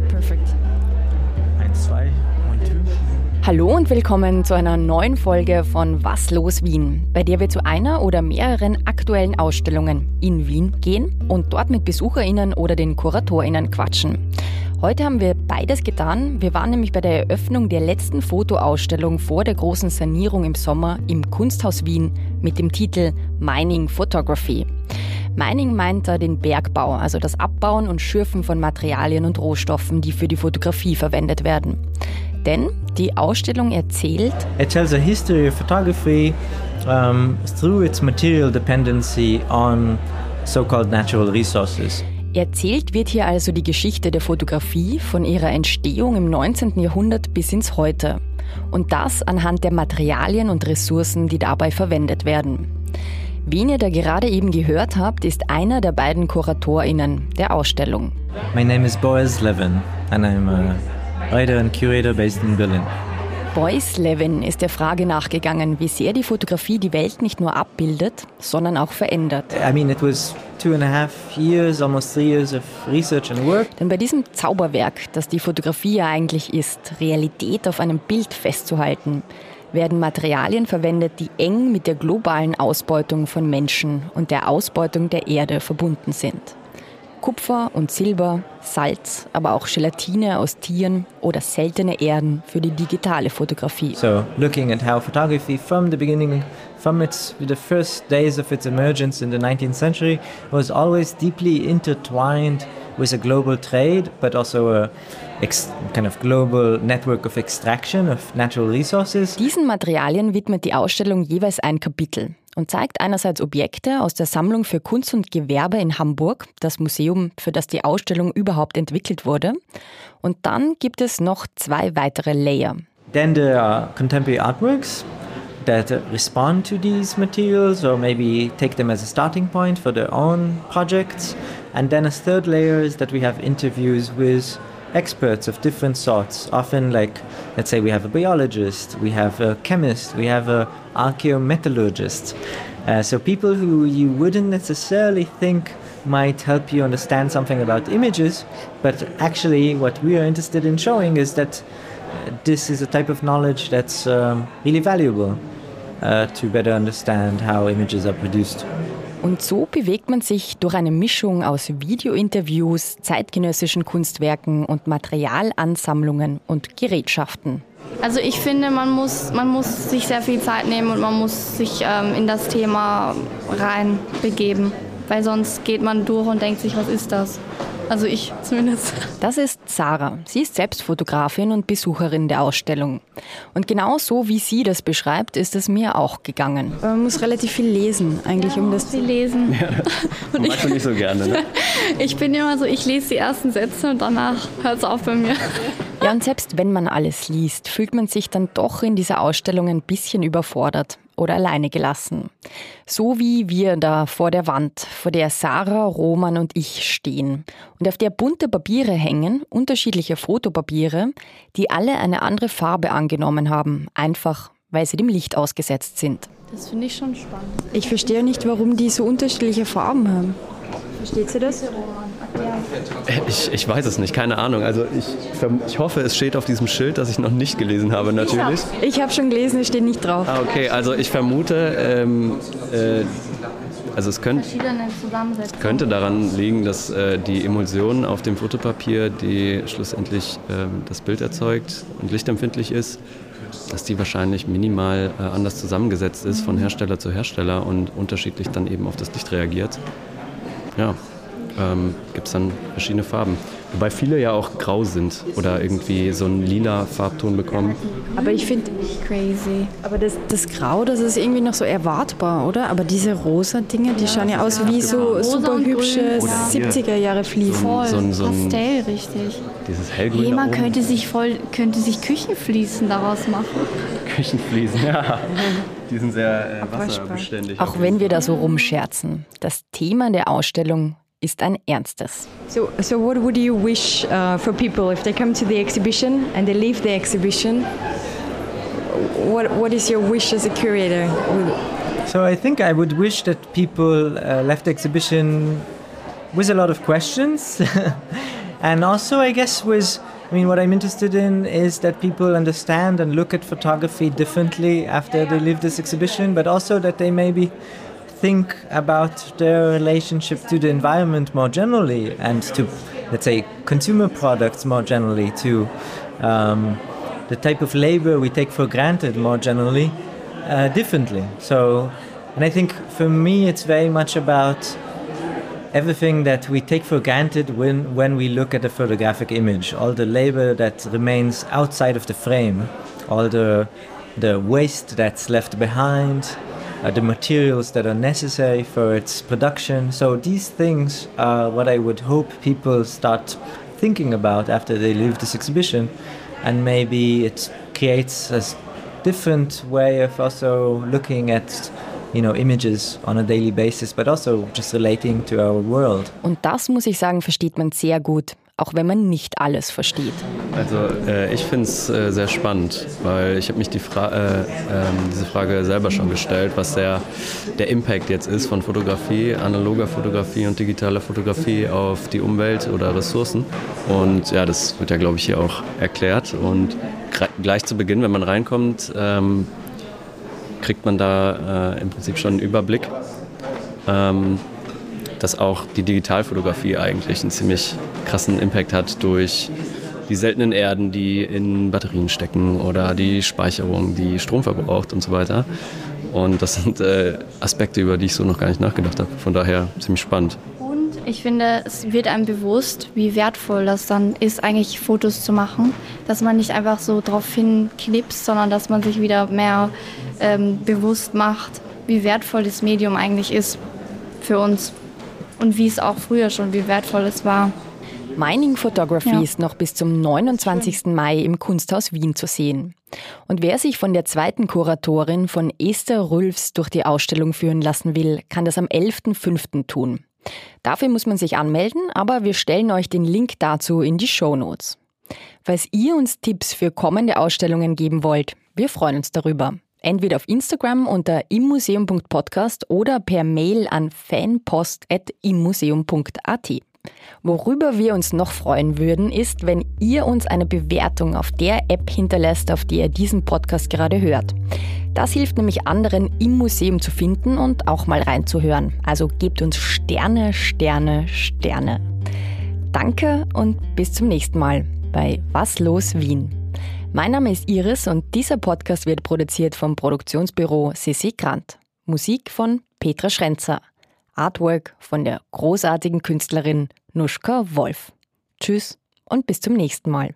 Okay, perfect. Eins, zwei, one, two. Hallo und willkommen zu einer neuen Folge von Was los Wien, bei der wir zu einer oder mehreren aktuellen Ausstellungen in Wien gehen und dort mit BesucherInnen oder den KuratorInnen quatschen. Heute haben wir beides getan. Wir waren nämlich bei der Eröffnung der letzten Fotoausstellung vor der großen Sanierung im Sommer im Kunsthaus Wien mit dem Titel Mining Photography. Mining meint da den Bergbau, also das Abbauen und Schürfen von Materialien und Rohstoffen, die für die Fotografie verwendet werden. Denn die Ausstellung erzählt, It tells a history of photography um, through its material dependency on so-called natural resources. Erzählt wird hier also die Geschichte der Fotografie von ihrer Entstehung im 19. Jahrhundert bis ins Heute. Und das anhand der Materialien und Ressourcen, die dabei verwendet werden. Wen ihr da gerade eben gehört habt, ist einer der beiden KuratorInnen der Ausstellung. My name is Boaz Levin and I'm a writer and curator based in Berlin. Boyce Levin ist der Frage nachgegangen, wie sehr die Fotografie die Welt nicht nur abbildet, sondern auch verändert. I mean, it was two and a half years, almost three years of research and work. Denn bei diesem Zauberwerk, das die Fotografie ja eigentlich ist, Realität auf einem Bild festzuhalten, werden Materialien verwendet, die eng mit der globalen Ausbeutung von Menschen und der Ausbeutung der Erde verbunden sind. Kupfer und Silber, Salz, aber auch Gelatine aus Tieren oder seltene Erden für die digitale Fotografie. So, looking at how photography from the beginning, from its the first days of its emergence in the 19th century, was always deeply intertwined with a global trade, but also a ex- kind of global network of extraction of natural resources. Diesen Materialien widmet die Ausstellung jeweils ein Kapitel und zeigt einerseits Objekte aus der Sammlung für Kunst und Gewerbe in Hamburg, das Museum, für das die Ausstellung überhaupt entwickelt wurde. Und dann gibt es noch zwei weitere Layer. Then there are contemporary artworks that respond to these materials or maybe take them as a starting point for their own projects. And then a third layer is that we have interviews with experts of different sorts. Often, like, let's say we have a biologist, we have a chemist, we have a archaeometallurgist. Uh, so people who you wouldn't necessarily think might help you understand something about images, but actually what we are interested in showing is that uh, this is a type of knowledge that's um, really valuable uh, to better understand how images are produced. Und so bewegt man sich durch eine Mischung aus Videointerviews, zeitgenössischen Kunstwerken und Materialansammlungen und Gerätschaften. Also ich finde, man muss, man muss sich sehr viel Zeit nehmen und man muss sich ähm, in das Thema reinbegeben, weil sonst geht man durch und denkt sich, was ist das? Also ich zumindest. Das ist Sarah. Sie ist selbst Fotografin und Besucherin der Ausstellung. Und genau so wie sie das beschreibt, ist es mir auch gegangen. Man muss relativ viel lesen, eigentlich, um das Sie lesen. Und magst du nicht so gerne, ne? Ich bin immer so, ich lese die ersten Sätze und danach hört es auf bei mir. Ja, und selbst wenn man alles liest, fühlt man sich dann doch in dieser Ausstellung ein bisschen überfordert oder alleine gelassen. So wie wir da vor der Wand, vor der Sarah, Roman und ich stehen und auf der bunte Papiere hängen, unterschiedliche Fotopapiere, die alle eine andere Farbe angenommen haben, einfach weil sie dem Licht ausgesetzt sind. Das finde ich schon spannend. Ich verstehe nicht, warum die so unterschiedliche Farben haben. Versteht ihr das? Ich, ich weiß es nicht, keine Ahnung. Also ich, ich hoffe, es steht auf diesem Schild, das ich noch nicht gelesen habe, natürlich. Ich habe schon gelesen, es steht nicht drauf. Ah, okay, also ich vermute, ähm, äh, also es könnt, könnte daran liegen, dass äh, die Emulsion auf dem Fotopapier, die schlussendlich ähm, das Bild erzeugt und lichtempfindlich ist, dass die wahrscheinlich minimal äh, anders zusammengesetzt ist von Hersteller zu Hersteller und unterschiedlich dann eben auf das Licht reagiert. Ja, ähm, gibt es dann verschiedene Farben. Wobei viele ja auch grau sind oder irgendwie so einen lila Farbton bekommen. Aber ich finde, Crazy. aber das, das Grau, das ist irgendwie noch so erwartbar, oder? Aber diese rosa Dinge, die schauen ja aus wie so Rosa super hübsche grün, ja. 70er Jahre Fliesen. Voll. so ein- so ein- Pastell, richtig. Dieses hellgrün oben. könnte sich voll, könnte sich Küchenfliesen daraus machen. Küchenfliesen, ja. Die sind sehr äh, wasserbeständig. Auch wenn wir da so rumscherzen. Das Thema der Ausstellung ist ein ernstes. So, so what would you wish uh, for people if they come to the exhibition and they leave the exhibition? What, what is your wish as a curator? So I think I would wish that people uh, left the exhibition with a lot of questions And also, I guess, was I mean, what I'm interested in is that people understand and look at photography differently after they leave this exhibition, but also that they maybe think about their relationship to the environment more generally and to, let's say, consumer products more generally, to um, the type of labor we take for granted more generally, uh, differently. So, and I think for me, it's very much about everything that we take for granted when, when we look at a photographic image, all the labor that remains outside of the frame, all the, the waste that's left behind, uh, the materials that are necessary for its production. So these things are what I would hope people start thinking about after they leave this exhibition, and maybe it creates a different way of also looking at you know, images on a daily basis, but also just relating to our world. Und das muss ich sagen, versteht man sehr gut, auch wenn man nicht alles versteht. Also äh, ich finde es äh, sehr spannend, weil ich habe mich die Fra äh, ähm, diese Frage selber schon gestellt, was der, der Impact jetzt ist von Fotografie, analoger Fotografie und digitaler Fotografie auf die Umwelt oder Ressourcen. Und ja, das wird ja, glaube ich, hier auch erklärt. Und gleich zu Beginn, wenn man reinkommt, ähm, kriegt man da äh, im Prinzip schon einen Überblick, ähm, dass auch die Digitalfotografie eigentlich einen ziemlich krassen Impact hat durch die seltenen Erden, die in Batterien stecken oder die Speicherung, die Strom verbraucht und so weiter. Und das sind äh, Aspekte, über die ich so noch gar nicht nachgedacht habe. Von daher ziemlich spannend. Und ich finde, es wird einem bewusst, wie wertvoll das dann ist, eigentlich Fotos zu machen. Dass man nicht einfach so drauf hinknipst, sondern dass man sich wieder mehr ähm, bewusst macht, wie wertvoll das Medium eigentlich ist für uns. Und wie es auch früher schon, wie wertvoll es war. Mining Photography ja. ist noch bis zum 29. Mai im Kunsthaus Wien zu sehen. Und wer sich von der zweiten Kuratorin von Esther Rülfs durch die Ausstellung führen lassen will, kann das am 11.05. tun. Dafür muss man sich anmelden, aber wir stellen euch den Link dazu in die Show Notes. Falls ihr uns Tipps für kommende Ausstellungen geben wollt, wir freuen uns darüber. Entweder auf Instagram unter immuseum.podcast oder per Mail an fanpost.immuseum.at. Worüber wir uns noch freuen würden, ist, wenn ihr uns eine Bewertung auf der App hinterlässt, auf der ihr diesen Podcast gerade hört. Das hilft nämlich anderen im Museum zu finden und auch mal reinzuhören. Also gebt uns Sterne, Sterne, Sterne. Danke und bis zum nächsten Mal bei Was los Wien. Mein Name ist Iris und dieser Podcast wird produziert vom Produktionsbüro Sissi Grant. Musik von Petra Schrenzer. Artwork von der großartigen Künstlerin Nuschka Wolf. Tschüss und bis zum nächsten Mal.